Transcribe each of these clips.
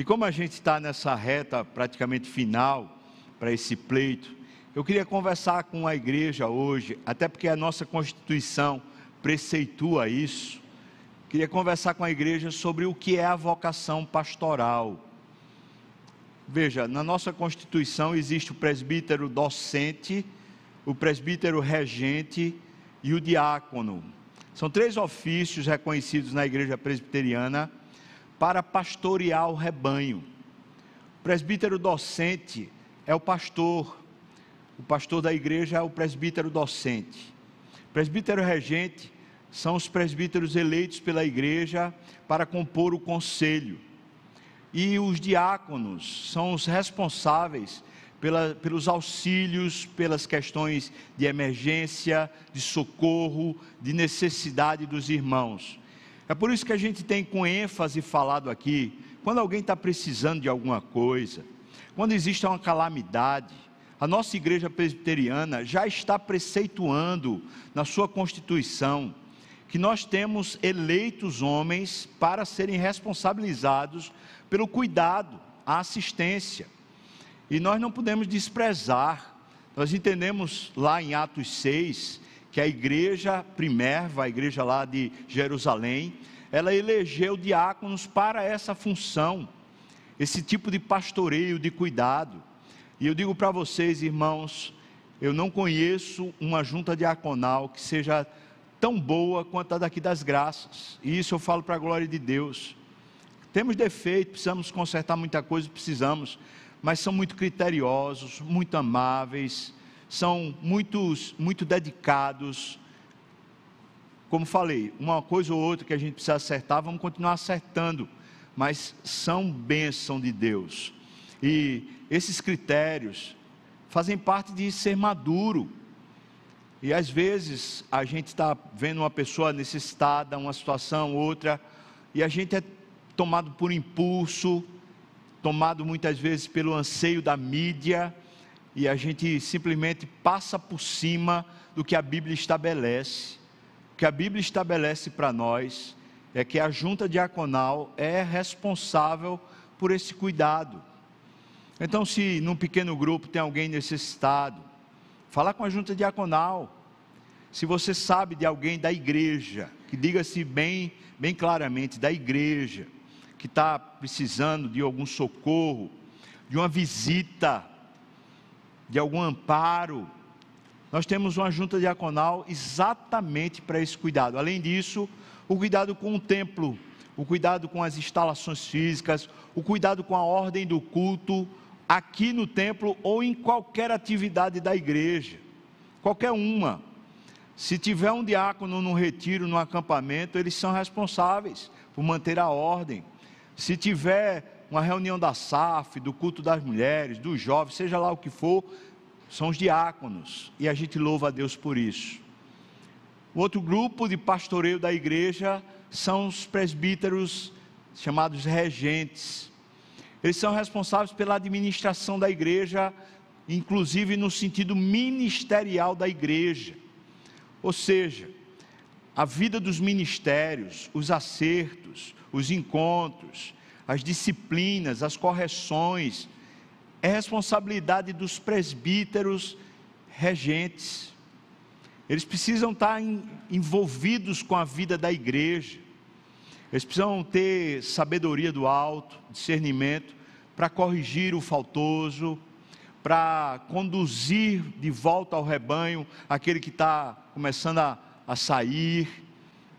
E como a gente está nessa reta praticamente final para esse pleito, eu queria conversar com a igreja hoje, até porque a nossa Constituição preceitua isso. Queria conversar com a igreja sobre o que é a vocação pastoral. Veja, na nossa Constituição existe o presbítero docente, o presbítero regente e o diácono. São três ofícios reconhecidos na igreja presbiteriana para pastorear o rebanho. O presbítero docente é o pastor, o pastor da igreja é o presbítero docente. O presbítero regente são os presbíteros eleitos pela igreja para compor o conselho e os diáconos são os responsáveis pela, pelos auxílios, pelas questões de emergência, de socorro, de necessidade dos irmãos. É por isso que a gente tem com ênfase falado aqui, quando alguém está precisando de alguma coisa, quando existe uma calamidade, a nossa igreja presbiteriana já está preceituando na sua constituição que nós temos eleitos homens para serem responsabilizados pelo cuidado, a assistência. E nós não podemos desprezar. Nós entendemos lá em Atos 6 que a igreja Primerva, a igreja lá de Jerusalém, ela elegeu diáconos para essa função, esse tipo de pastoreio, de cuidado. E eu digo para vocês, irmãos, eu não conheço uma junta diaconal que seja tão boa quanto a daqui das graças. E isso eu falo para a glória de Deus. Temos defeito, precisamos consertar muita coisa, precisamos, mas são muito criteriosos, muito amáveis, são muitos, muito dedicados. Como falei, uma coisa ou outra que a gente precisa acertar, vamos continuar acertando, mas são bênção de Deus. E esses critérios fazem parte de ser maduro. E às vezes a gente está vendo uma pessoa necessitada, uma situação, outra, e a gente é tomado por impulso, tomado muitas vezes pelo anseio da mídia, e a gente simplesmente passa por cima do que a Bíblia estabelece. O que a Bíblia estabelece para nós é que a junta diaconal é responsável por esse cuidado. Então, se num pequeno grupo tem alguém necessitado, falar com a junta diaconal. Se você sabe de alguém da igreja, que diga-se bem, bem claramente, da igreja, que está precisando de algum socorro, de uma visita, de algum amparo, nós temos uma junta diaconal exatamente para esse cuidado. Além disso, o cuidado com o templo, o cuidado com as instalações físicas, o cuidado com a ordem do culto, aqui no templo ou em qualquer atividade da igreja, qualquer uma. Se tiver um diácono no retiro, no acampamento, eles são responsáveis por manter a ordem. Se tiver uma reunião da SAF, do culto das mulheres, dos jovens, seja lá o que for, são os diáconos, e a gente louva a Deus por isso. O outro grupo de pastoreio da igreja são os presbíteros chamados regentes. Eles são responsáveis pela administração da igreja, inclusive no sentido ministerial da igreja. Ou seja, a vida dos ministérios, os acertos, os encontros, as disciplinas, as correções, é responsabilidade dos presbíteros regentes. Eles precisam estar envolvidos com a vida da igreja. Eles precisam ter sabedoria do alto, discernimento, para corrigir o faltoso, para conduzir de volta ao rebanho aquele que está começando a, a sair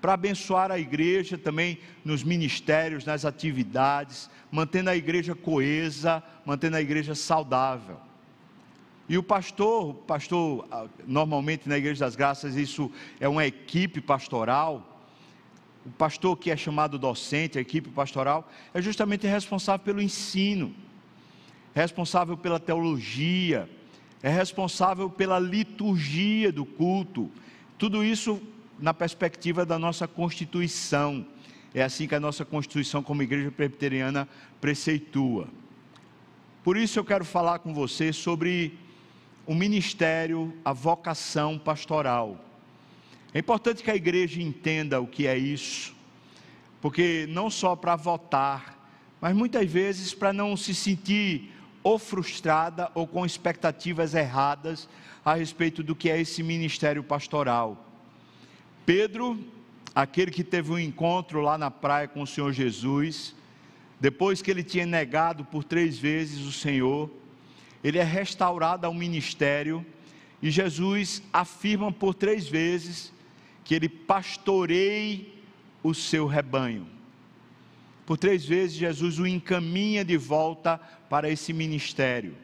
para abençoar a igreja também nos ministérios, nas atividades, mantendo a igreja coesa, mantendo a igreja saudável. E o pastor, pastor, ah, normalmente na Igreja das Graças, isso é uma equipe pastoral. O pastor que é chamado docente, a equipe pastoral, é justamente responsável pelo ensino, responsável pela teologia, é responsável pela liturgia do culto. Tudo isso na perspectiva da nossa Constituição. É assim que a nossa Constituição, como Igreja Presbiteriana, preceitua. Por isso eu quero falar com você sobre o ministério, a vocação pastoral. É importante que a igreja entenda o que é isso, porque não só para votar mas muitas vezes para não se sentir ou frustrada ou com expectativas erradas a respeito do que é esse ministério pastoral. Pedro, aquele que teve um encontro lá na praia com o Senhor Jesus, depois que ele tinha negado por três vezes o Senhor, ele é restaurado ao ministério e Jesus afirma por três vezes que ele pastorei o seu rebanho. Por três vezes Jesus o encaminha de volta para esse ministério.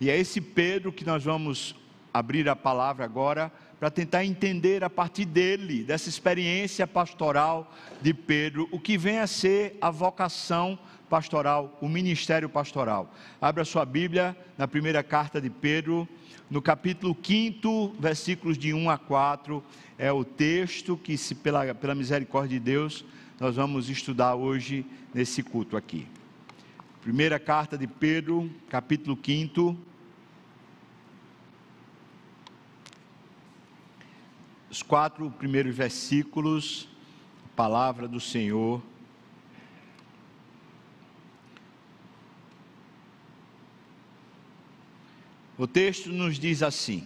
E é esse Pedro que nós vamos abrir a palavra agora para tentar entender a partir dele, dessa experiência pastoral de Pedro, o que vem a ser a vocação pastoral, o ministério pastoral. Abra sua Bíblia na primeira carta de Pedro, no capítulo 5, versículos de 1 a 4, é o texto que, se pela, pela misericórdia de Deus, nós vamos estudar hoje nesse culto aqui. Primeira carta de Pedro, capítulo 5, os quatro primeiros versículos, palavra do Senhor. O texto nos diz assim: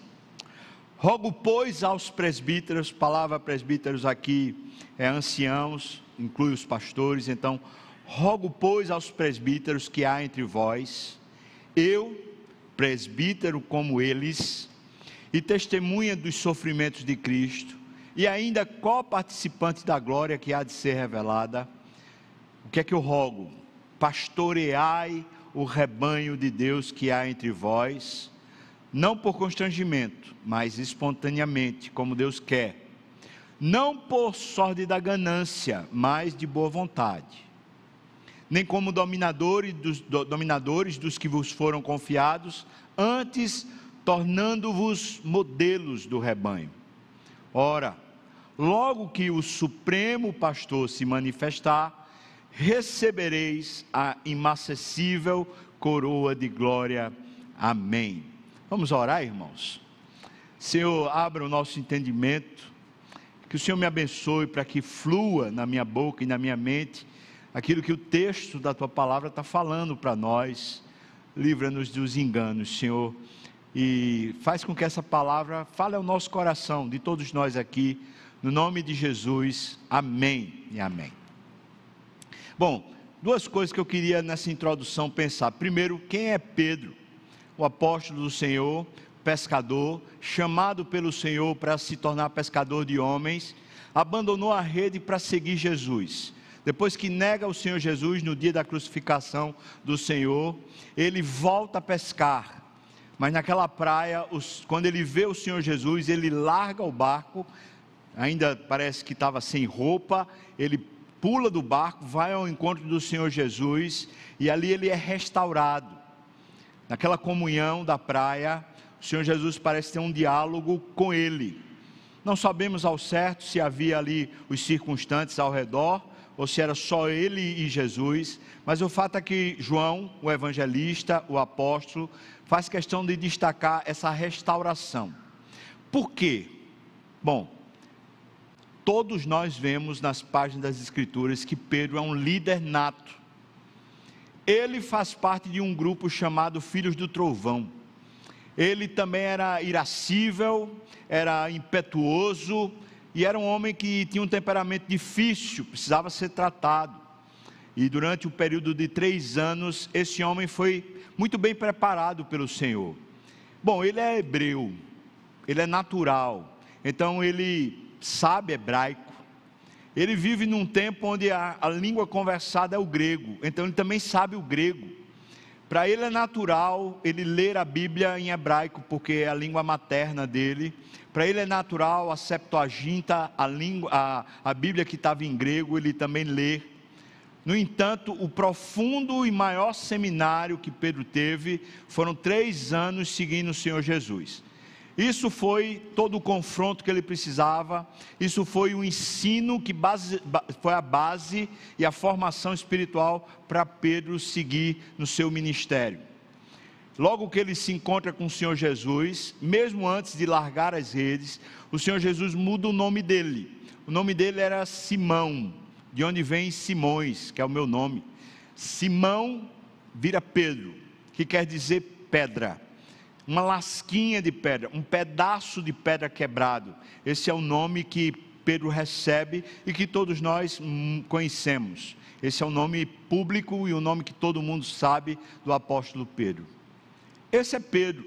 Rogo, pois, aos presbíteros, palavra presbíteros aqui é anciãos, inclui os pastores, então, rogo, pois, aos presbíteros que há entre vós, eu, presbítero como eles, e testemunha dos sofrimentos de Cristo, e ainda co-participante da glória que há de ser revelada, o que é que eu rogo? Pastoreai o rebanho de Deus que há entre vós, não por constrangimento, mas espontaneamente, como Deus quer, não por sorte da ganância, mas de boa vontade, nem como dominadores dos, dominadores dos que vos foram confiados, antes tornando-vos modelos do rebanho. Ora, logo que o Supremo Pastor se manifestar, recebereis a inacessível coroa de glória. Amém. Vamos orar, irmãos? Senhor, abra o nosso entendimento, que o Senhor me abençoe para que flua na minha boca e na minha mente aquilo que o texto da tua palavra está falando para nós. Livra-nos dos enganos, Senhor e faz com que essa palavra fale ao nosso coração, de todos nós aqui, no nome de Jesus, amém e amém. Bom, duas coisas que eu queria nessa introdução pensar. Primeiro, quem é Pedro? O apóstolo do Senhor, pescador, chamado pelo Senhor para se tornar pescador de homens, abandonou a rede para seguir Jesus. Depois que nega o Senhor Jesus no dia da crucificação do Senhor, ele volta a pescar mas naquela praia, os, quando ele vê o Senhor Jesus, ele larga o barco, ainda parece que estava sem roupa, ele pula do barco, vai ao encontro do Senhor Jesus, e ali ele é restaurado. Naquela comunhão da praia, o Senhor Jesus parece ter um diálogo com ele. Não sabemos ao certo se havia ali os circunstantes ao redor, ou se era só ele e Jesus, mas o fato é que João, o evangelista, o apóstolo, faz questão de destacar essa restauração. Por quê? Bom, todos nós vemos nas páginas das Escrituras que Pedro é um líder nato. Ele faz parte de um grupo chamado Filhos do Trovão. Ele também era irascível, era impetuoso e era um homem que tinha um temperamento difícil, precisava ser tratado. E durante o período de três anos, esse homem foi muito bem preparado pelo Senhor. Bom, ele é hebreu, ele é natural, então ele sabe hebraico. Ele vive num tempo onde a, a língua conversada é o grego, então ele também sabe o grego. Para ele é natural ele ler a Bíblia em hebraico, porque é a língua materna dele. Para ele é natural a Septuaginta, a, língua, a, a Bíblia que estava em grego, ele também lê. No entanto, o profundo e maior seminário que Pedro teve foram três anos seguindo o Senhor Jesus. Isso foi todo o confronto que ele precisava, isso foi o ensino que base, foi a base e a formação espiritual para Pedro seguir no seu ministério. Logo que ele se encontra com o Senhor Jesus, mesmo antes de largar as redes, o Senhor Jesus muda o nome dele. O nome dele era Simão, de onde vem Simões, que é o meu nome. Simão vira Pedro, que quer dizer pedra. Uma lasquinha de pedra, um pedaço de pedra quebrado. Esse é o nome que Pedro recebe e que todos nós hum, conhecemos. Esse é o nome público e o nome que todo mundo sabe do apóstolo Pedro. Esse é Pedro,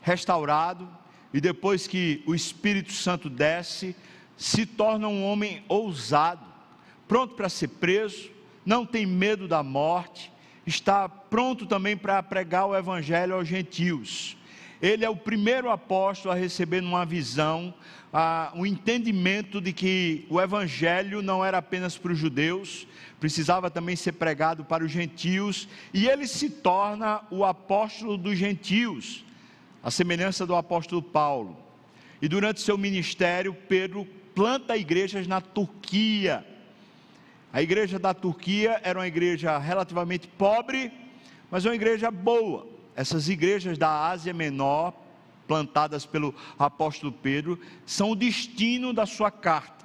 restaurado, e depois que o Espírito Santo desce, se torna um homem ousado, pronto para ser preso, não tem medo da morte, está pronto também para pregar o evangelho aos gentios. Ele é o primeiro apóstolo a receber numa visão ah, o entendimento de que o evangelho não era apenas para os judeus, precisava também ser pregado para os gentios, e ele se torna o apóstolo dos gentios, a semelhança do apóstolo Paulo. E durante seu ministério, Pedro planta igrejas na Turquia. A igreja da Turquia era uma igreja relativamente pobre, mas uma igreja boa. Essas igrejas da Ásia Menor, plantadas pelo apóstolo Pedro, são o destino da sua carta.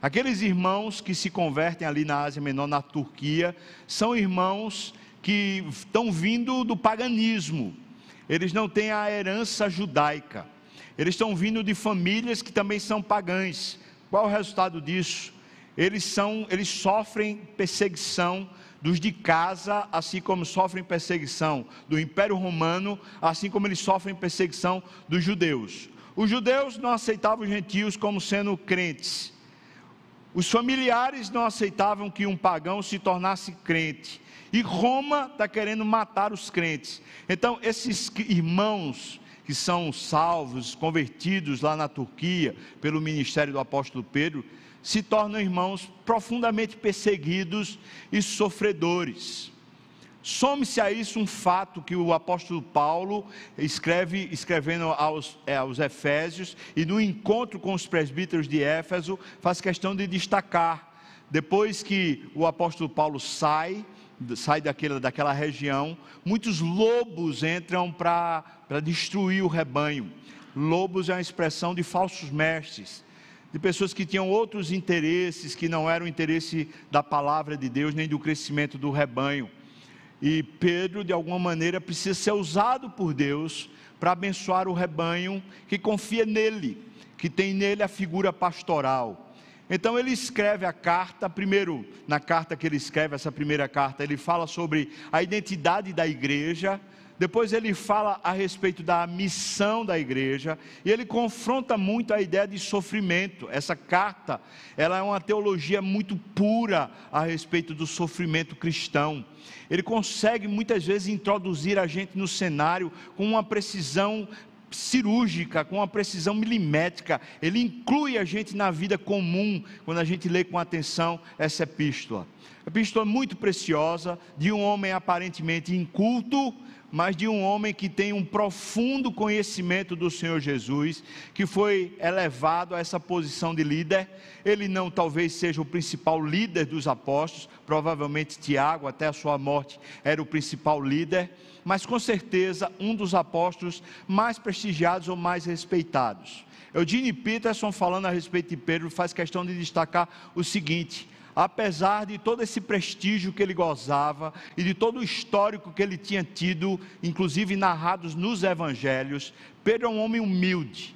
Aqueles irmãos que se convertem ali na Ásia Menor, na Turquia, são irmãos que estão vindo do paganismo, eles não têm a herança judaica, eles estão vindo de famílias que também são pagãs. Qual o resultado disso? Eles são, eles sofrem perseguição dos de casa, assim como sofrem perseguição do Império Romano, assim como eles sofrem perseguição dos judeus. Os judeus não aceitavam os gentios como sendo crentes. Os familiares não aceitavam que um pagão se tornasse crente. E Roma está querendo matar os crentes. Então, esses irmãos que são salvos, convertidos lá na Turquia, pelo ministério do apóstolo Pedro, se tornam irmãos profundamente perseguidos e sofredores. Some-se a isso um fato que o apóstolo Paulo escreve, escrevendo aos, é, aos Efésios, e no encontro com os presbíteros de Éfeso, faz questão de destacar. Depois que o apóstolo Paulo sai, sai daquela, daquela região, muitos lobos entram para destruir o rebanho. Lobos é uma expressão de falsos mestres de pessoas que tinham outros interesses que não eram o interesse da palavra de Deus nem do crescimento do rebanho. E Pedro, de alguma maneira, precisa ser usado por Deus para abençoar o rebanho que confia nele, que tem nele a figura pastoral. Então ele escreve a carta, primeiro, na carta que ele escreve, essa primeira carta, ele fala sobre a identidade da igreja, depois ele fala a respeito da missão da igreja e ele confronta muito a ideia de sofrimento. Essa carta, ela é uma teologia muito pura a respeito do sofrimento cristão. Ele consegue muitas vezes introduzir a gente no cenário com uma precisão cirúrgica, com uma precisão milimétrica. Ele inclui a gente na vida comum quando a gente lê com atenção essa epístola. Epístola muito preciosa de um homem aparentemente inculto, mas de um homem que tem um profundo conhecimento do Senhor Jesus, que foi elevado a essa posição de líder. Ele não talvez seja o principal líder dos apóstolos, provavelmente Tiago, até a sua morte, era o principal líder, mas com certeza um dos apóstolos mais prestigiados ou mais respeitados. Eugene Peterson, falando a respeito de Pedro, faz questão de destacar o seguinte: apesar de todo esse prestígio que ele gozava e de todo o histórico que ele tinha tido, inclusive narrados nos evangelhos, Pedro é um homem humilde.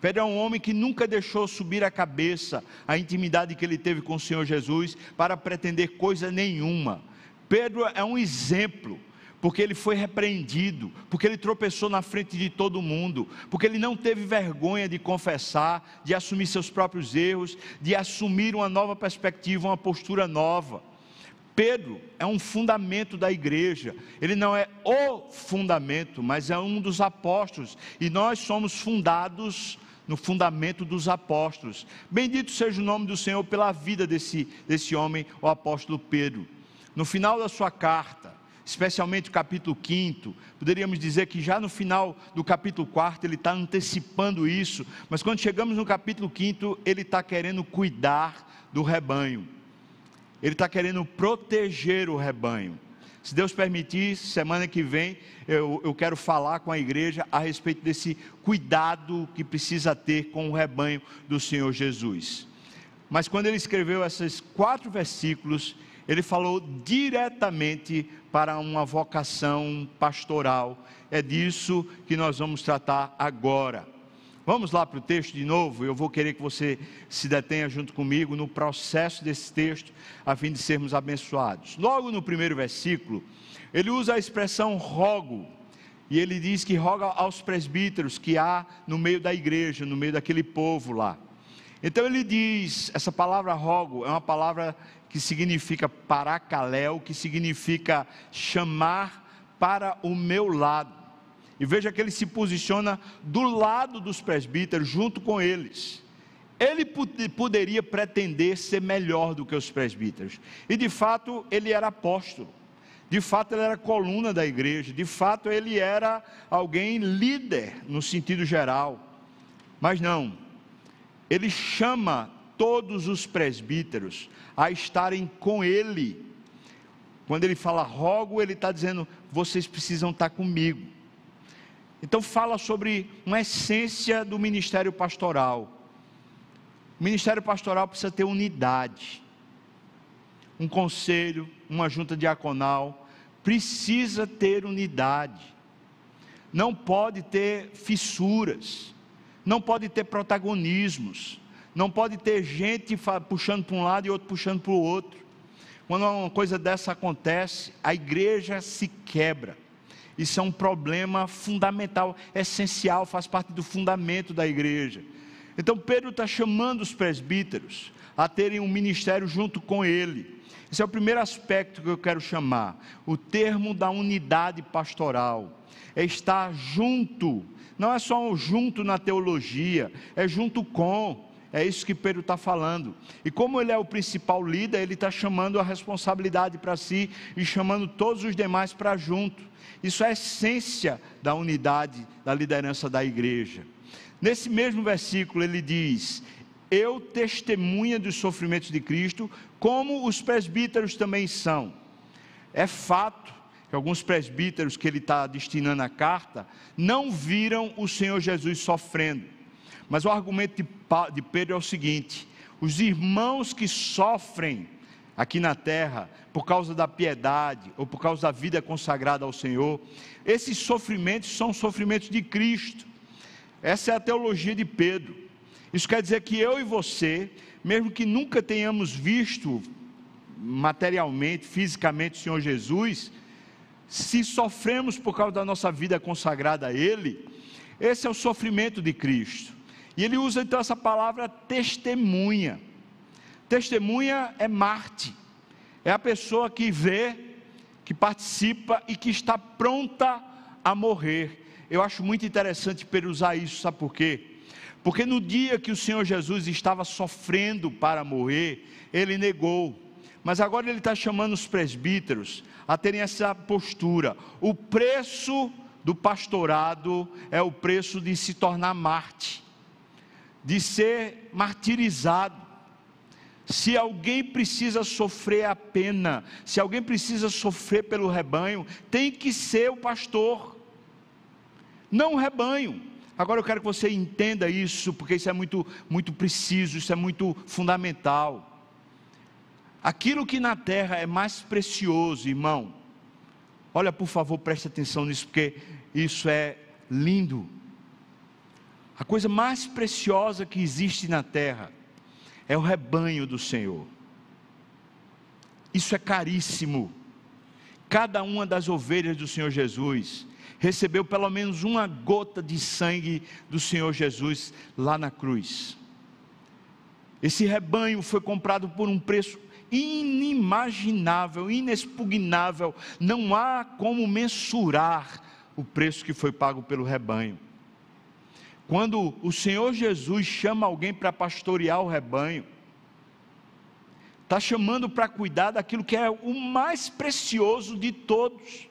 Pedro é um homem que nunca deixou subir a cabeça a intimidade que ele teve com o Senhor Jesus para pretender coisa nenhuma. Pedro é um exemplo porque ele foi repreendido, porque ele tropeçou na frente de todo mundo, porque ele não teve vergonha de confessar, de assumir seus próprios erros, de assumir uma nova perspectiva, uma postura nova. Pedro é um fundamento da igreja, ele não é o fundamento, mas é um dos apóstolos, e nós somos fundados no fundamento dos apóstolos. Bendito seja o nome do Senhor pela vida desse, desse homem, o apóstolo Pedro. No final da sua carta, especialmente o capítulo 5, poderíamos dizer que já no final do capítulo 4 ele está antecipando isso, mas quando chegamos no capítulo 5, ele está querendo cuidar do rebanho, ele está querendo proteger o rebanho. Se Deus permitir, semana que vem eu, eu quero falar com a igreja a respeito desse cuidado que precisa ter com o rebanho do Senhor Jesus. Mas quando ele escreveu esses quatro versículos, ele falou diretamente para uma vocação pastoral. É disso que nós vamos tratar agora. Vamos lá para o texto de novo. Eu vou querer que você se detenha junto comigo no processo desse texto, a fim de sermos abençoados. Logo no primeiro versículo, ele usa a expressão rogo. E ele diz que roga aos presbíteros que há no meio da igreja, no meio daquele povo lá. Então ele diz: essa palavra rogo é uma palavra que significa paracaléu, que significa chamar para o meu lado. E veja que ele se posiciona do lado dos presbíteros, junto com eles. Ele poderia pretender ser melhor do que os presbíteros, e de fato ele era apóstolo, de fato ele era coluna da igreja, de fato ele era alguém líder no sentido geral, mas não, ele chama todos os presbíteros a estarem com ele. Quando ele fala rogo, ele está dizendo: vocês precisam estar comigo. Então, fala sobre uma essência do ministério pastoral. O ministério pastoral precisa ter unidade. Um conselho, uma junta diaconal, precisa ter unidade. Não pode ter fissuras, não pode ter protagonismos não pode ter gente puxando para um lado e outro puxando para o outro. Quando uma coisa dessa acontece, a igreja se quebra. Isso é um problema fundamental, essencial, faz parte do fundamento da igreja. Então Pedro está chamando os presbíteros a terem um ministério junto com ele. Esse é o primeiro aspecto que eu quero chamar. O termo da unidade pastoral é estar junto. Não é só um junto na teologia, é junto com. É isso que Pedro está falando. E como ele é o principal líder, ele está chamando a responsabilidade para si e chamando todos os demais para junto. Isso é a essência da unidade da liderança da igreja. Nesse mesmo versículo ele diz: Eu testemunha dos sofrimentos de Cristo, como os presbíteros também são. É fato que alguns presbíteros que ele está destinando a carta não viram o Senhor Jesus sofrendo mas o argumento de Pedro é o seguinte: os irmãos que sofrem aqui na terra por causa da piedade ou por causa da vida consagrada ao Senhor, esses sofrimentos são sofrimentos de Cristo. Essa é a teologia de Pedro. Isso quer dizer que eu e você, mesmo que nunca tenhamos visto materialmente, fisicamente o Senhor Jesus, se sofremos por causa da nossa vida consagrada a Ele, esse é o sofrimento de Cristo. E ele usa então essa palavra testemunha. Testemunha é Marte, é a pessoa que vê, que participa e que está pronta a morrer. Eu acho muito interessante Pedro usar isso, sabe por quê? Porque no dia que o Senhor Jesus estava sofrendo para morrer, ele negou. Mas agora ele está chamando os presbíteros a terem essa postura. O preço do pastorado é o preço de se tornar Marte de ser martirizado. Se alguém precisa sofrer a pena, se alguém precisa sofrer pelo rebanho, tem que ser o pastor, não o rebanho. Agora eu quero que você entenda isso, porque isso é muito, muito preciso, isso é muito fundamental. Aquilo que na terra é mais precioso, irmão, olha por favor, preste atenção nisso, porque isso é lindo. A coisa mais preciosa que existe na terra é o rebanho do Senhor. Isso é caríssimo. Cada uma das ovelhas do Senhor Jesus recebeu pelo menos uma gota de sangue do Senhor Jesus lá na cruz. Esse rebanho foi comprado por um preço inimaginável, inexpugnável. Não há como mensurar o preço que foi pago pelo rebanho. Quando o Senhor Jesus chama alguém para pastorear o rebanho, está chamando para cuidar daquilo que é o mais precioso de todos,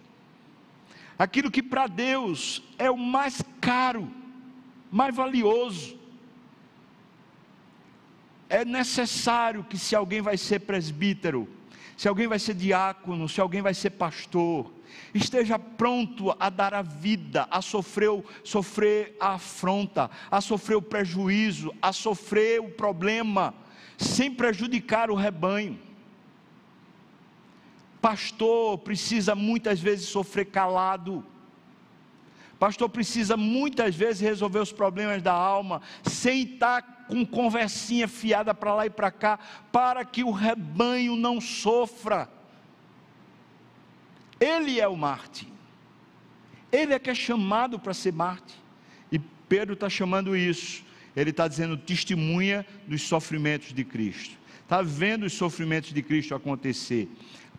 aquilo que para Deus é o mais caro, mais valioso. É necessário que, se alguém vai ser presbítero, se alguém vai ser diácono, se alguém vai ser pastor, esteja pronto a dar a vida, a sofrer, sofrer a afronta, a sofrer o prejuízo, a sofrer o problema, sem prejudicar o rebanho. Pastor precisa muitas vezes sofrer calado. Pastor precisa muitas vezes resolver os problemas da alma sem estar com conversinha fiada para lá e para cá, para que o rebanho não sofra. Ele é o Marte. Ele é que é chamado para ser Marte. E Pedro está chamando isso. Ele está dizendo testemunha dos sofrimentos de Cristo. Está vendo os sofrimentos de Cristo acontecer.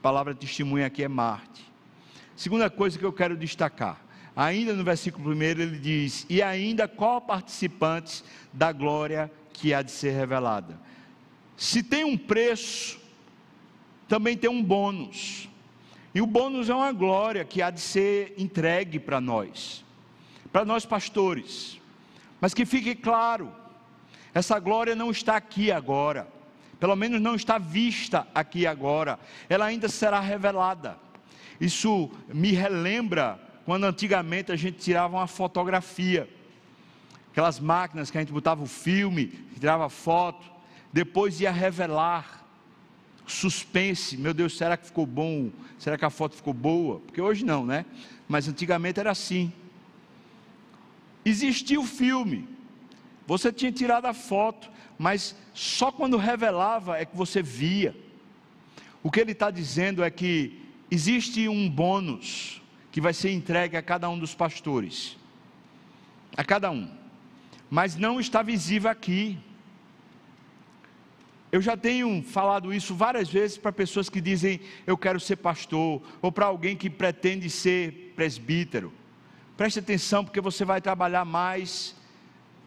Palavra testemunha aqui é Marte. Segunda coisa que eu quero destacar ainda no versículo 1 ele diz: E ainda co-participantes da glória que há de ser revelada. Se tem um preço, também tem um bônus. E o bônus é uma glória que há de ser entregue para nós, para nós pastores. Mas que fique claro, essa glória não está aqui agora, pelo menos não está vista aqui agora, ela ainda será revelada. Isso me relembra quando antigamente a gente tirava uma fotografia, aquelas máquinas que a gente botava o filme, tirava foto, depois ia revelar, suspense, meu Deus, será que ficou bom? Será que a foto ficou boa? Porque hoje não, né? Mas antigamente era assim. Existia o filme, você tinha tirado a foto, mas só quando revelava é que você via. O que ele está dizendo é que existe um bônus, que vai ser entregue a cada um dos pastores. A cada um. Mas não está visível aqui. Eu já tenho falado isso várias vezes para pessoas que dizem eu quero ser pastor, ou para alguém que pretende ser presbítero. Preste atenção, porque você vai trabalhar mais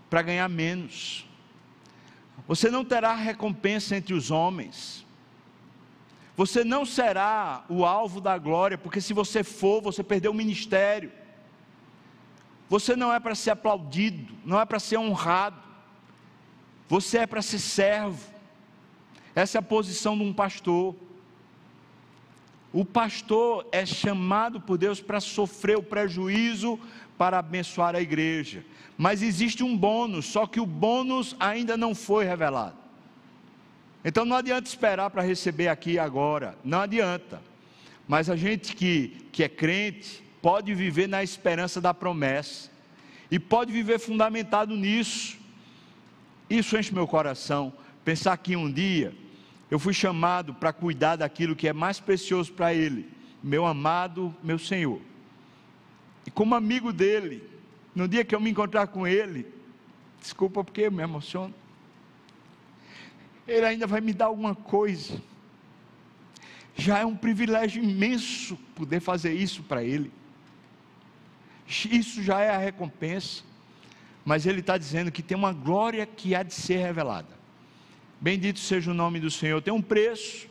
para ganhar menos. Você não terá recompensa entre os homens. Você não será o alvo da glória, porque se você for, você perdeu o ministério. Você não é para ser aplaudido, não é para ser honrado. Você é para ser servo. Essa é a posição de um pastor. O pastor é chamado por Deus para sofrer o prejuízo para abençoar a igreja. Mas existe um bônus, só que o bônus ainda não foi revelado. Então não adianta esperar para receber aqui agora, não adianta. Mas a gente que, que é crente pode viver na esperança da promessa e pode viver fundamentado nisso. Isso enche meu coração. Pensar que um dia eu fui chamado para cuidar daquilo que é mais precioso para Ele, meu amado, meu Senhor. E como amigo dele, no dia que eu me encontrar com Ele, desculpa porque eu me emociono. Ele ainda vai me dar alguma coisa. Já é um privilégio imenso poder fazer isso para Ele. Isso já é a recompensa. Mas Ele está dizendo que tem uma glória que há de ser revelada. Bendito seja o nome do Senhor. Tem um preço,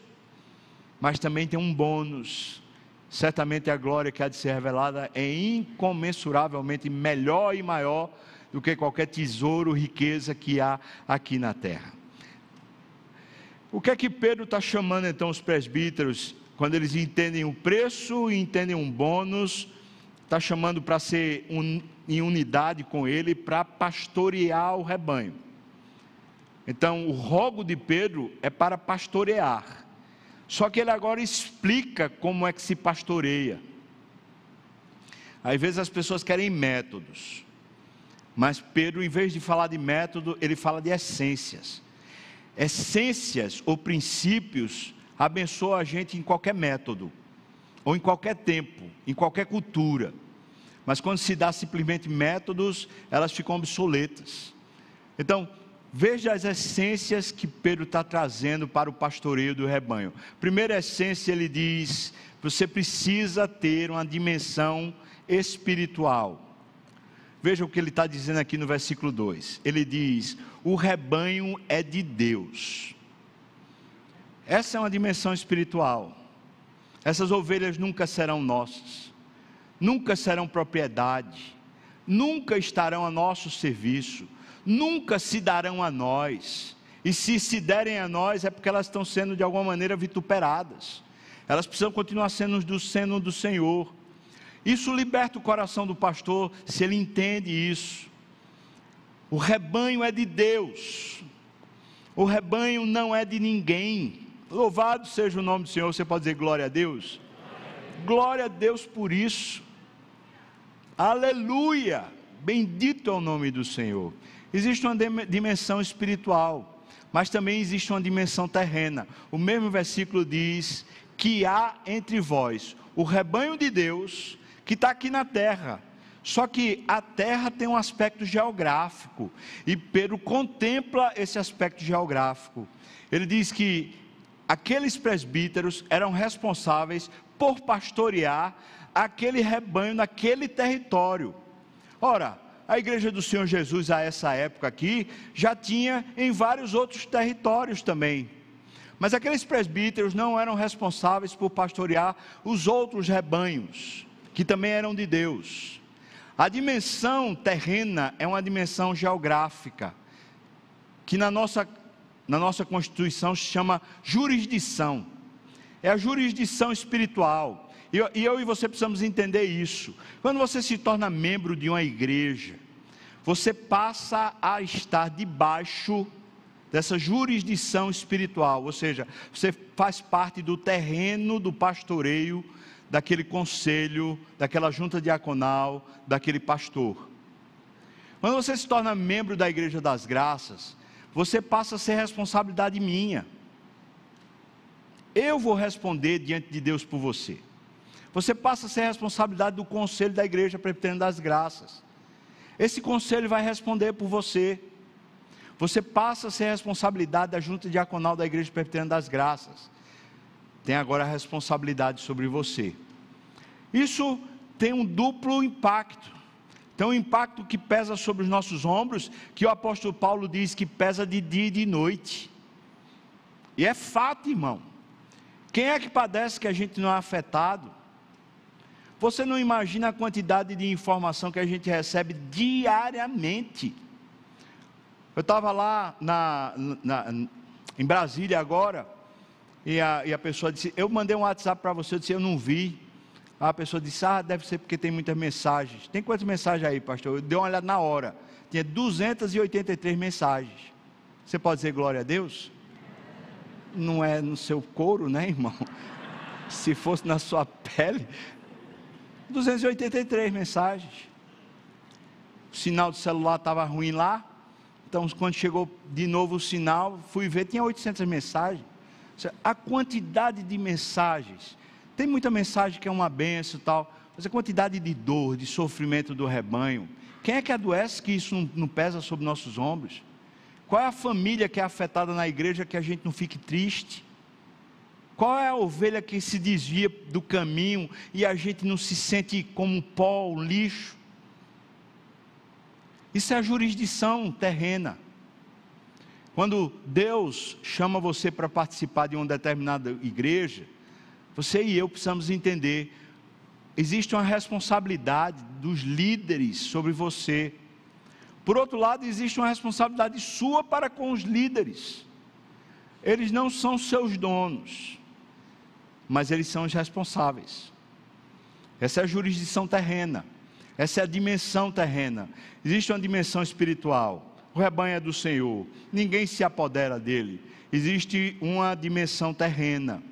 mas também tem um bônus. Certamente a glória que há de ser revelada é incomensuravelmente melhor e maior do que qualquer tesouro, riqueza que há aqui na terra. O que é que Pedro está chamando então os presbíteros, quando eles entendem o preço e entendem um bônus, está chamando para ser em unidade com ele, para pastorear o rebanho. Então, o rogo de Pedro é para pastorear. Só que ele agora explica como é que se pastoreia. Às vezes as pessoas querem métodos, mas Pedro, em vez de falar de método, ele fala de essências essências ou princípios abençoam a gente em qualquer método, ou em qualquer tempo, em qualquer cultura. Mas quando se dá simplesmente métodos, elas ficam obsoletas. Então, veja as essências que Pedro está trazendo para o pastoreio do rebanho. Primeira essência, ele diz: você precisa ter uma dimensão espiritual. Veja o que ele está dizendo aqui no versículo 2. Ele diz: O rebanho é de Deus. Essa é uma dimensão espiritual. Essas ovelhas nunca serão nossas, nunca serão propriedade, nunca estarão a nosso serviço, nunca se darão a nós. E se se derem a nós, é porque elas estão sendo de alguma maneira vituperadas. Elas precisam continuar sendo do seno do Senhor. Isso liberta o coração do pastor se ele entende isso. O rebanho é de Deus, o rebanho não é de ninguém, Louvado seja o nome do Senhor. Você pode dizer glória a Deus? Glória a Deus por isso. Aleluia! Bendito é o nome do Senhor. Existe uma dimensão espiritual, mas também existe uma dimensão terrena. O mesmo versículo diz que há entre vós o rebanho de Deus que está aqui na terra. Só que a terra tem um aspecto geográfico, e Pedro contempla esse aspecto geográfico. Ele diz que aqueles presbíteros eram responsáveis por pastorear aquele rebanho naquele território. Ora, a igreja do Senhor Jesus a essa época aqui já tinha em vários outros territórios também. Mas aqueles presbíteros não eram responsáveis por pastorear os outros rebanhos, que também eram de Deus. A dimensão terrena é uma dimensão geográfica, que na nossa na nossa Constituição se chama jurisdição. É a jurisdição espiritual. E eu, e você precisamos entender isso. Quando você se torna membro de uma igreja, você passa a estar debaixo dessa jurisdição espiritual, ou seja, você faz parte do terreno do pastoreio daquele conselho, daquela junta diaconal, daquele pastor. Quando você se torna membro da Igreja das Graças, você passa a ser responsabilidade minha. Eu vou responder diante de Deus por você. Você passa a ser responsabilidade do conselho da Igreja Presbiteriana das Graças. Esse conselho vai responder por você. Você passa a ser responsabilidade da junta diaconal da Igreja Presbiteriana das Graças. Tem agora a responsabilidade sobre você. Isso tem um duplo impacto. Tem um impacto que pesa sobre os nossos ombros, que o apóstolo Paulo diz que pesa de dia e de noite. E é fato, irmão. Quem é que padece que a gente não é afetado? Você não imagina a quantidade de informação que a gente recebe diariamente. Eu estava lá na, na, em Brasília agora, e a, e a pessoa disse: Eu mandei um WhatsApp para você, eu disse: Eu não vi. A pessoa disse: Ah, deve ser porque tem muitas mensagens. Tem quantas mensagens aí, pastor? Eu dei uma olhada na hora. Tinha 283 mensagens. Você pode dizer glória a Deus? Não é no seu couro, né, irmão? Se fosse na sua pele. 283 mensagens. O sinal do celular estava ruim lá. Então, quando chegou de novo o sinal, fui ver, tinha 800 mensagens. A quantidade de mensagens tem muita mensagem que é uma benção e tal, mas a quantidade de dor, de sofrimento do rebanho, quem é que adoece que isso não, não pesa sobre nossos ombros? Qual é a família que é afetada na igreja que a gente não fique triste? Qual é a ovelha que se desvia do caminho e a gente não se sente como pó, lixo? Isso é a jurisdição terrena. Quando Deus chama você para participar de uma determinada igreja, você e eu precisamos entender: existe uma responsabilidade dos líderes sobre você. Por outro lado, existe uma responsabilidade sua para com os líderes. Eles não são seus donos, mas eles são os responsáveis. Essa é a jurisdição terrena, essa é a dimensão terrena. Existe uma dimensão espiritual. O rebanho é do Senhor, ninguém se apodera dele. Existe uma dimensão terrena.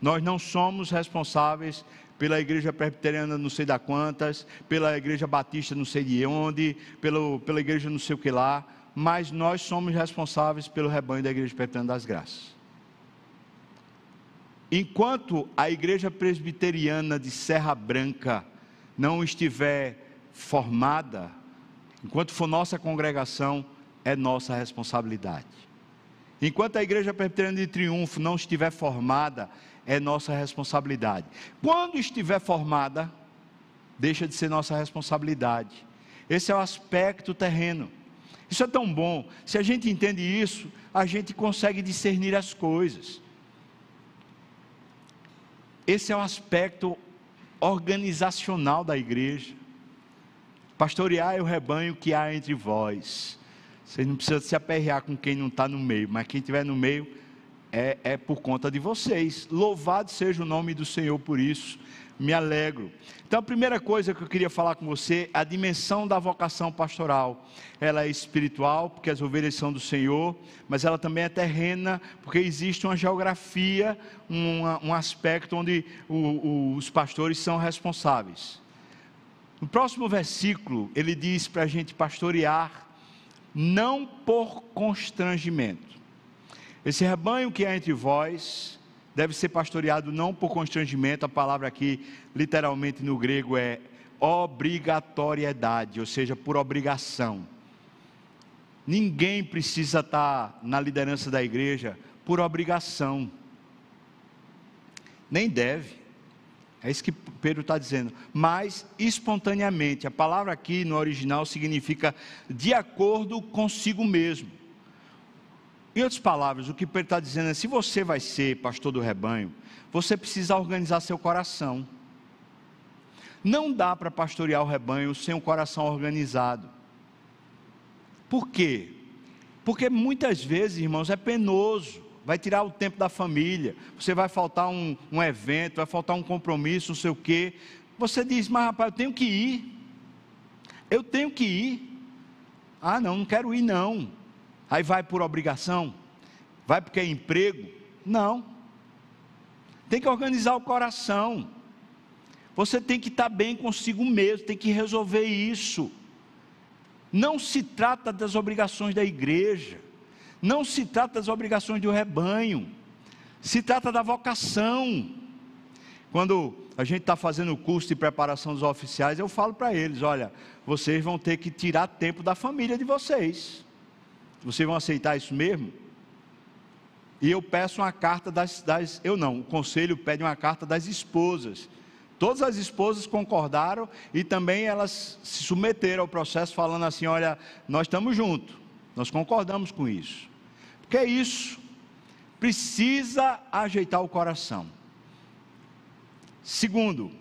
Nós não somos responsáveis pela igreja presbiteriana não sei da quantas, pela igreja batista não sei de onde, pelo, pela igreja não sei o que lá, mas nós somos responsáveis pelo rebanho da igreja presbiteriana das graças. Enquanto a igreja presbiteriana de Serra Branca não estiver formada, enquanto for nossa congregação, é nossa responsabilidade. Enquanto a igreja presbiteriana de Triunfo não estiver formada, é nossa responsabilidade. Quando estiver formada, deixa de ser nossa responsabilidade. Esse é o aspecto terreno. Isso é tão bom. Se a gente entende isso, a gente consegue discernir as coisas. Esse é o aspecto organizacional da igreja. Pastorear é o rebanho que há entre vós. Vocês não precisam se aperrear com quem não está no meio, mas quem estiver no meio é, é por conta de vocês. Louvado seja o nome do Senhor por isso. Me alegro. Então, a primeira coisa que eu queria falar com você a dimensão da vocação pastoral. Ela é espiritual, porque as ovelhas são do Senhor, mas ela também é terrena, porque existe uma geografia, um, um aspecto onde o, o, os pastores são responsáveis. No próximo versículo, ele diz para a gente pastorear, não por constrangimento. Esse rebanho que é entre vós, deve ser pastoreado não por constrangimento, a palavra aqui, literalmente no grego, é obrigatoriedade, ou seja, por obrigação. Ninguém precisa estar na liderança da igreja por obrigação, nem deve. É isso que Pedro está dizendo. Mas espontaneamente. A palavra aqui no original significa de acordo consigo mesmo. Em outras palavras, o que Pedro está dizendo é: se você vai ser pastor do rebanho, você precisa organizar seu coração. Não dá para pastorear o rebanho sem um coração organizado. Por quê? Porque muitas vezes, irmãos, é penoso. Vai tirar o tempo da família. Você vai faltar um, um evento, vai faltar um compromisso, não sei o quê. Você diz, mas rapaz, eu tenho que ir. Eu tenho que ir. Ah, não, não quero ir, não. Aí vai por obrigação? Vai porque é emprego? Não. Tem que organizar o coração. Você tem que estar bem consigo mesmo, tem que resolver isso. Não se trata das obrigações da igreja, não se trata das obrigações do rebanho, se trata da vocação. Quando a gente está fazendo o curso de preparação dos oficiais, eu falo para eles: olha, vocês vão ter que tirar tempo da família de vocês. Vocês vão aceitar isso mesmo? E eu peço uma carta das, das, Eu não, o conselho pede uma carta das esposas. Todas as esposas concordaram e também elas se submeteram ao processo, falando assim: olha, nós estamos juntos, nós concordamos com isso. Porque é isso, precisa ajeitar o coração. Segundo,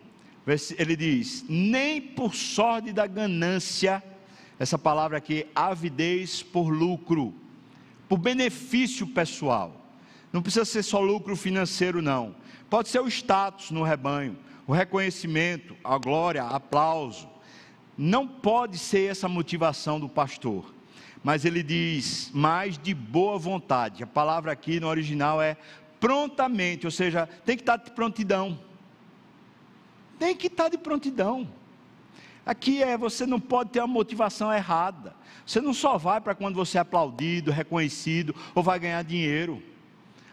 ele diz: nem por sorte da ganância essa palavra aqui, avidez por lucro, por benefício pessoal. Não precisa ser só lucro financeiro, não. Pode ser o status no rebanho, o reconhecimento, a glória, aplauso. Não pode ser essa motivação do pastor. Mas ele diz, mais de boa vontade. A palavra aqui no original é prontamente, ou seja, tem que estar de prontidão. Tem que estar de prontidão. Aqui é, você não pode ter uma motivação errada. Você não só vai para quando você é aplaudido, reconhecido ou vai ganhar dinheiro.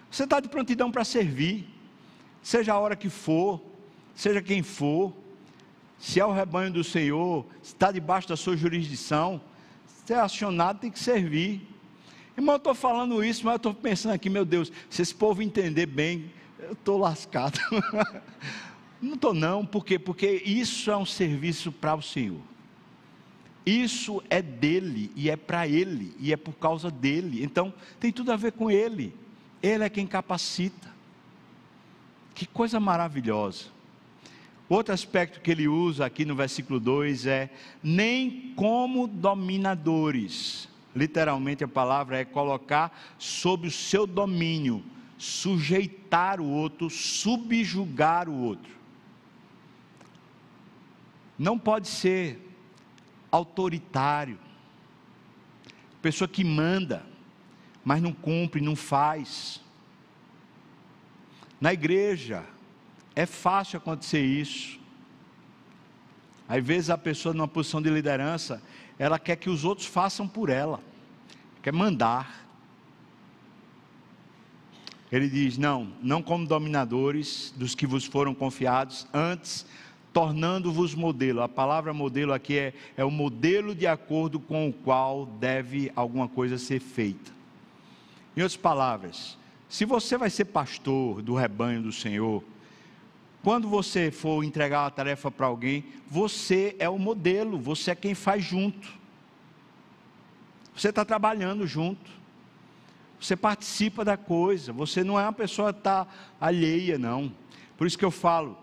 Você está de prontidão para servir, seja a hora que for, seja quem for. Se é o rebanho do Senhor, está debaixo da sua jurisdição, se é acionado, tem que servir. Irmão, eu estou falando isso, mas eu estou pensando aqui, meu Deus, se esse povo entender bem, eu estou lascado. Não estou não, por quê? Porque isso é um serviço para o Senhor. Isso é dele e é para ele e é por causa dele. Então tem tudo a ver com ele. Ele é quem capacita. Que coisa maravilhosa. Outro aspecto que ele usa aqui no versículo 2 é nem como dominadores. Literalmente a palavra é colocar sob o seu domínio, sujeitar o outro, subjugar o outro não pode ser autoritário, pessoa que manda, mas não cumpre, não faz. Na igreja, é fácil acontecer isso. Às vezes a pessoa numa posição de liderança, ela quer que os outros façam por ela, quer mandar. Ele diz: Não, não como dominadores dos que vos foram confiados, antes tornando-vos modelo. A palavra modelo aqui é, é o modelo de acordo com o qual deve alguma coisa ser feita. Em outras palavras, se você vai ser pastor do rebanho do Senhor, quando você for entregar uma tarefa para alguém, você é o modelo, você é quem faz junto. Você está trabalhando junto. Você participa da coisa. Você não é uma pessoa que está alheia, não. Por isso que eu falo,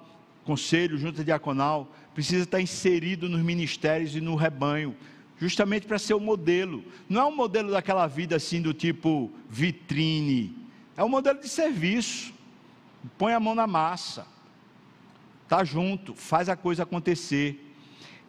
conselho, junta diaconal, precisa estar inserido nos ministérios e no rebanho, justamente para ser o modelo. Não é um modelo daquela vida assim do tipo vitrine, é um modelo de serviço. Põe a mão na massa. está junto, faz a coisa acontecer.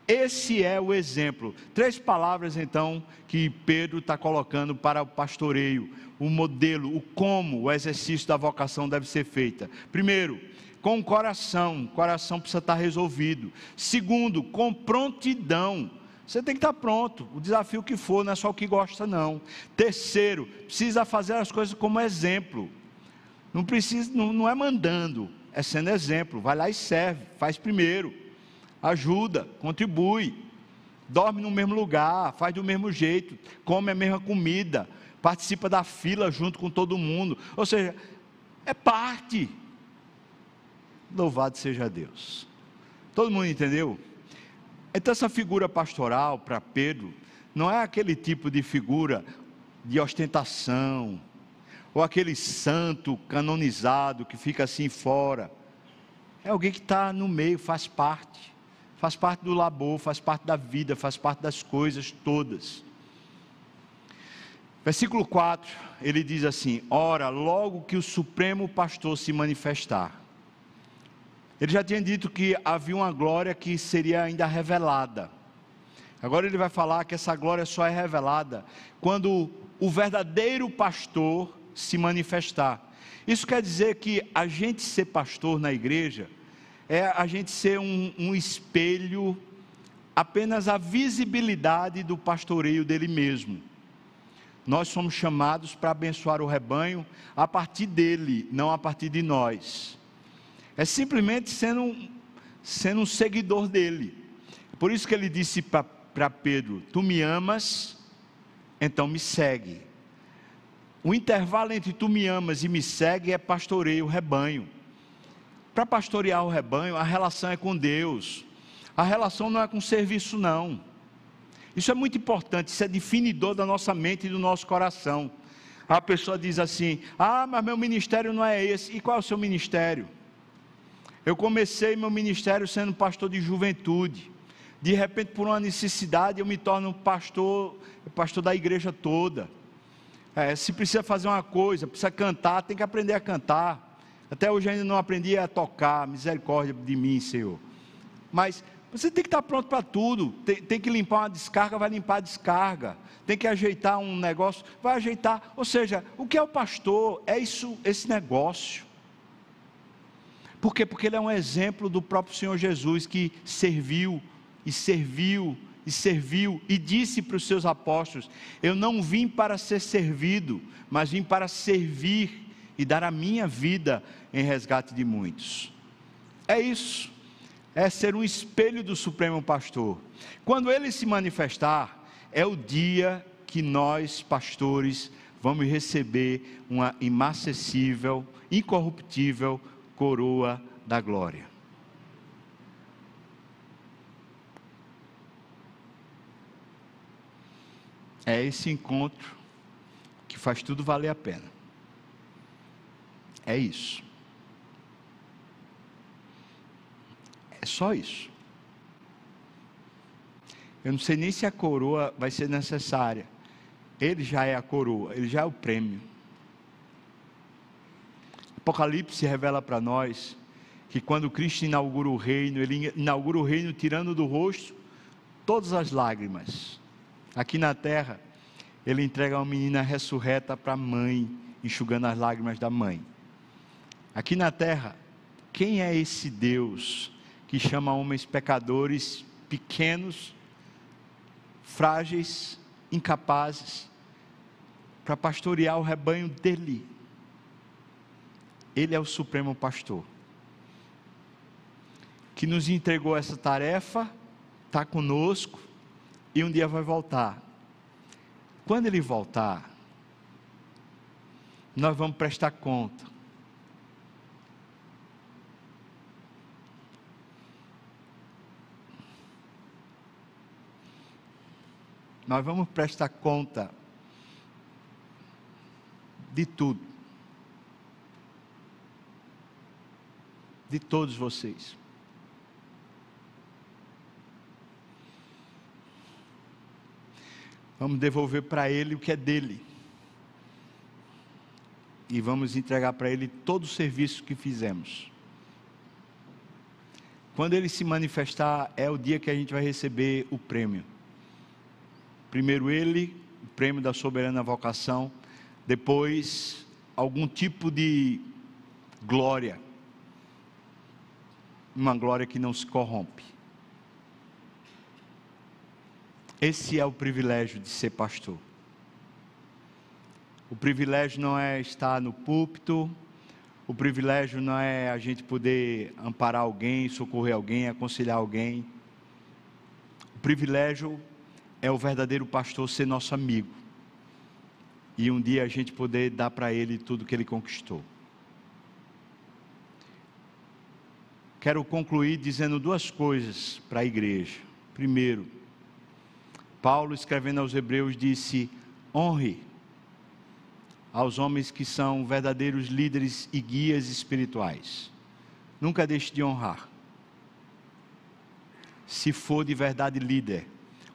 Esse é o exemplo. Três palavras, então, que Pedro está colocando para o pastoreio, o modelo, o como o exercício da vocação deve ser feita. Primeiro, com o coração, o coração precisa estar resolvido. Segundo, com prontidão. Você tem que estar pronto, o desafio que for, não é só o que gosta, não. Terceiro, precisa fazer as coisas como exemplo. Não precisa, não, não é mandando, é sendo exemplo. Vai lá e serve, faz primeiro ajuda, contribui, dorme no mesmo lugar, faz do mesmo jeito, come a mesma comida, participa da fila junto com todo mundo. Ou seja, é parte. Louvado seja Deus. Todo mundo entendeu? Então, essa figura pastoral para Pedro não é aquele tipo de figura de ostentação, ou aquele santo canonizado que fica assim fora. É alguém que está no meio, faz parte faz parte do labor, faz parte da vida, faz parte das coisas todas. Versículo 4, ele diz assim: Ora, logo que o Supremo Pastor se manifestar. Ele já tinha dito que havia uma glória que seria ainda revelada. Agora ele vai falar que essa glória só é revelada quando o verdadeiro pastor se manifestar. Isso quer dizer que a gente ser pastor na igreja é a gente ser um, um espelho, apenas a visibilidade do pastoreio dele mesmo. Nós somos chamados para abençoar o rebanho a partir dele, não a partir de nós. É simplesmente sendo, sendo um seguidor dele. Por isso que ele disse para Pedro: Tu me amas, então me segue. O intervalo entre tu me amas e me segue é pastoreio o rebanho. Para pastorear o rebanho, a relação é com Deus. A relação não é com serviço, não. Isso é muito importante, isso é definidor da nossa mente e do nosso coração. A pessoa diz assim: Ah, mas meu ministério não é esse. E qual é o seu ministério? Eu comecei meu ministério sendo pastor de juventude. De repente, por uma necessidade, eu me torno pastor, pastor da igreja toda. É, se precisa fazer uma coisa, precisa cantar, tem que aprender a cantar. Até hoje ainda não aprendi a tocar, misericórdia de mim, Senhor. Mas você tem que estar pronto para tudo. Tem, tem, que limpar uma descarga, vai limpar a descarga. Tem que ajeitar um negócio, vai ajeitar. Ou seja, o que é o pastor? É isso, esse negócio. Por quê? Porque ele é um exemplo do próprio Senhor Jesus que serviu e serviu e serviu e disse para os seus apóstolos: Eu não vim para ser servido, mas vim para servir e dar a minha vida em resgate de muitos. É isso, é ser um espelho do Supremo Pastor. Quando ele se manifestar, é o dia que nós, pastores, vamos receber uma inacessível, incorruptível coroa da glória. É esse encontro que faz tudo valer a pena. É isso. É só isso. Eu não sei nem se a coroa vai ser necessária. Ele já é a coroa, ele já é o prêmio. Apocalipse revela para nós que quando Cristo inaugura o reino, ele inaugura o reino tirando do rosto todas as lágrimas. Aqui na terra, ele entrega uma menina ressurreta para a mãe, enxugando as lágrimas da mãe. Aqui na terra, quem é esse Deus que chama homens pecadores pequenos, frágeis, incapazes, para pastorear o rebanho dele? Ele é o supremo pastor, que nos entregou essa tarefa, está conosco e um dia vai voltar. Quando ele voltar, nós vamos prestar conta Nós vamos prestar conta de tudo. De todos vocês. Vamos devolver para Ele o que é dele. E vamos entregar para Ele todo o serviço que fizemos. Quando ele se manifestar, é o dia que a gente vai receber o prêmio. Primeiro ele, o prêmio da soberana vocação, depois algum tipo de glória. Uma glória que não se corrompe. Esse é o privilégio de ser pastor. O privilégio não é estar no púlpito, o privilégio não é a gente poder amparar alguém, socorrer alguém, aconselhar alguém. O privilégio é o verdadeiro pastor ser nosso amigo. E um dia a gente poder dar para ele tudo que ele conquistou. Quero concluir dizendo duas coisas para a igreja. Primeiro, Paulo escrevendo aos Hebreus disse: honre aos homens que são verdadeiros líderes e guias espirituais. Nunca deixe de honrar. Se for de verdade líder,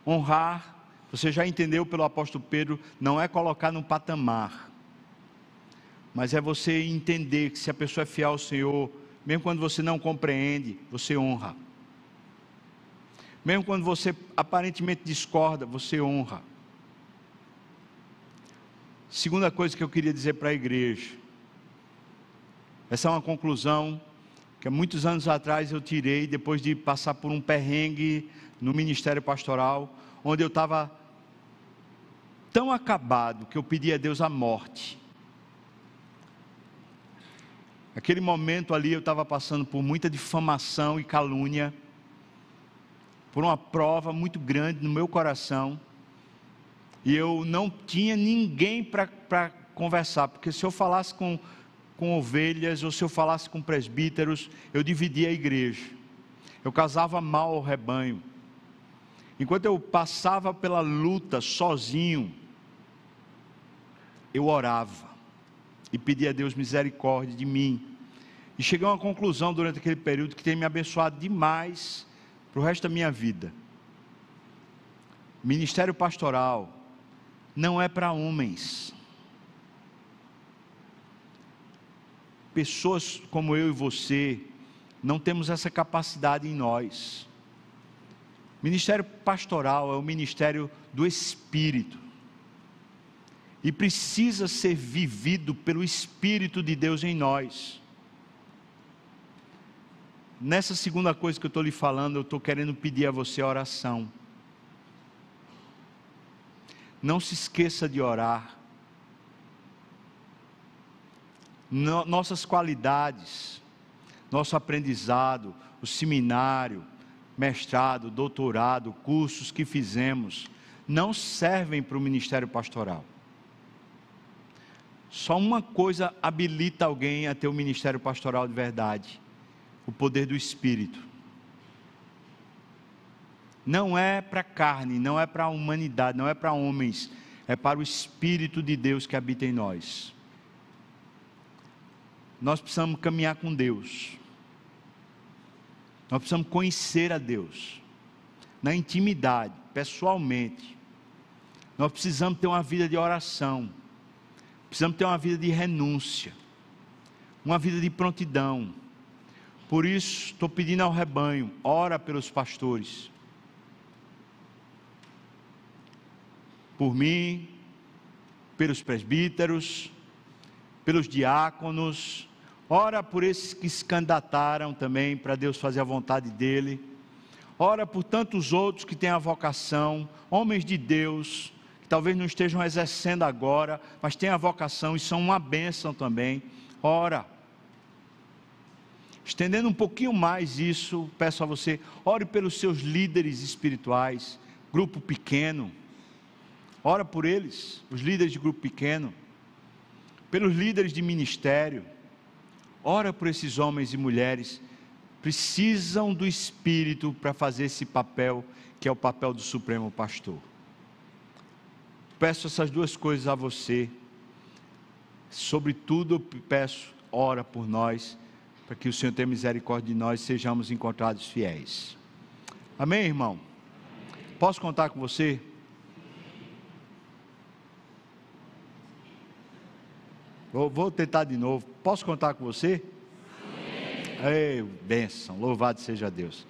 honrar, você já entendeu pelo apóstolo Pedro, não é colocar no patamar, mas é você entender que se a pessoa é fiel ao Senhor, mesmo quando você não compreende, você honra. Mesmo quando você aparentemente discorda, você honra. Segunda coisa que eu queria dizer para a igreja. Essa é uma conclusão que há muitos anos atrás eu tirei depois de passar por um perrengue no ministério pastoral, onde eu estava tão acabado que eu pedi a Deus a morte. Aquele momento ali eu estava passando por muita difamação e calúnia, por uma prova muito grande no meu coração e eu não tinha ninguém para conversar, porque se eu falasse com, com ovelhas, ou se eu falasse com presbíteros, eu dividia a igreja, eu casava mal o rebanho. Enquanto eu passava pela luta sozinho, eu orava e pedia a Deus misericórdia de mim. E cheguei a uma conclusão durante aquele período que tem me abençoado demais para o resto da minha vida. Ministério pastoral, não é para homens. Pessoas como eu e você, não temos essa capacidade em nós. Ministério pastoral é o ministério do Espírito. E precisa ser vivido pelo Espírito de Deus em nós. Nessa segunda coisa que eu estou lhe falando, eu estou querendo pedir a você oração. Não se esqueça de orar. No, nossas qualidades, nosso aprendizado, o seminário, mestrado, doutorado, cursos que fizemos, não servem para o ministério pastoral. Só uma coisa habilita alguém a ter o ministério pastoral de verdade: o poder do Espírito não é para carne, não é para a humanidade, não é para homens, é para o Espírito de Deus que habita em nós. Nós precisamos caminhar com Deus, nós precisamos conhecer a Deus, na intimidade, pessoalmente. Nós precisamos ter uma vida de oração, precisamos ter uma vida de renúncia, uma vida de prontidão. Por isso, estou pedindo ao rebanho: ora pelos pastores por mim, pelos presbíteros, pelos diáconos, ora por esses que se candidataram também para Deus fazer a vontade dEle, ora por tantos outros que têm a vocação, homens de Deus, talvez não estejam exercendo agora, mas têm a vocação e são uma bênção também, ora. Estendendo um pouquinho mais isso, peço a você, ore pelos seus líderes espirituais, grupo pequeno, ora por eles, os líderes de grupo pequeno, pelos líderes de ministério, ora por esses homens e mulheres, precisam do Espírito para fazer esse papel, que é o papel do Supremo Pastor. Peço essas duas coisas a você, sobretudo eu peço, ora por nós, para que o Senhor tenha misericórdia de nós, sejamos encontrados fiéis. Amém, irmão? Posso contar com você? Vou, vou tentar de novo. Posso contar com você? Amém. Ei, bênção, louvado seja Deus.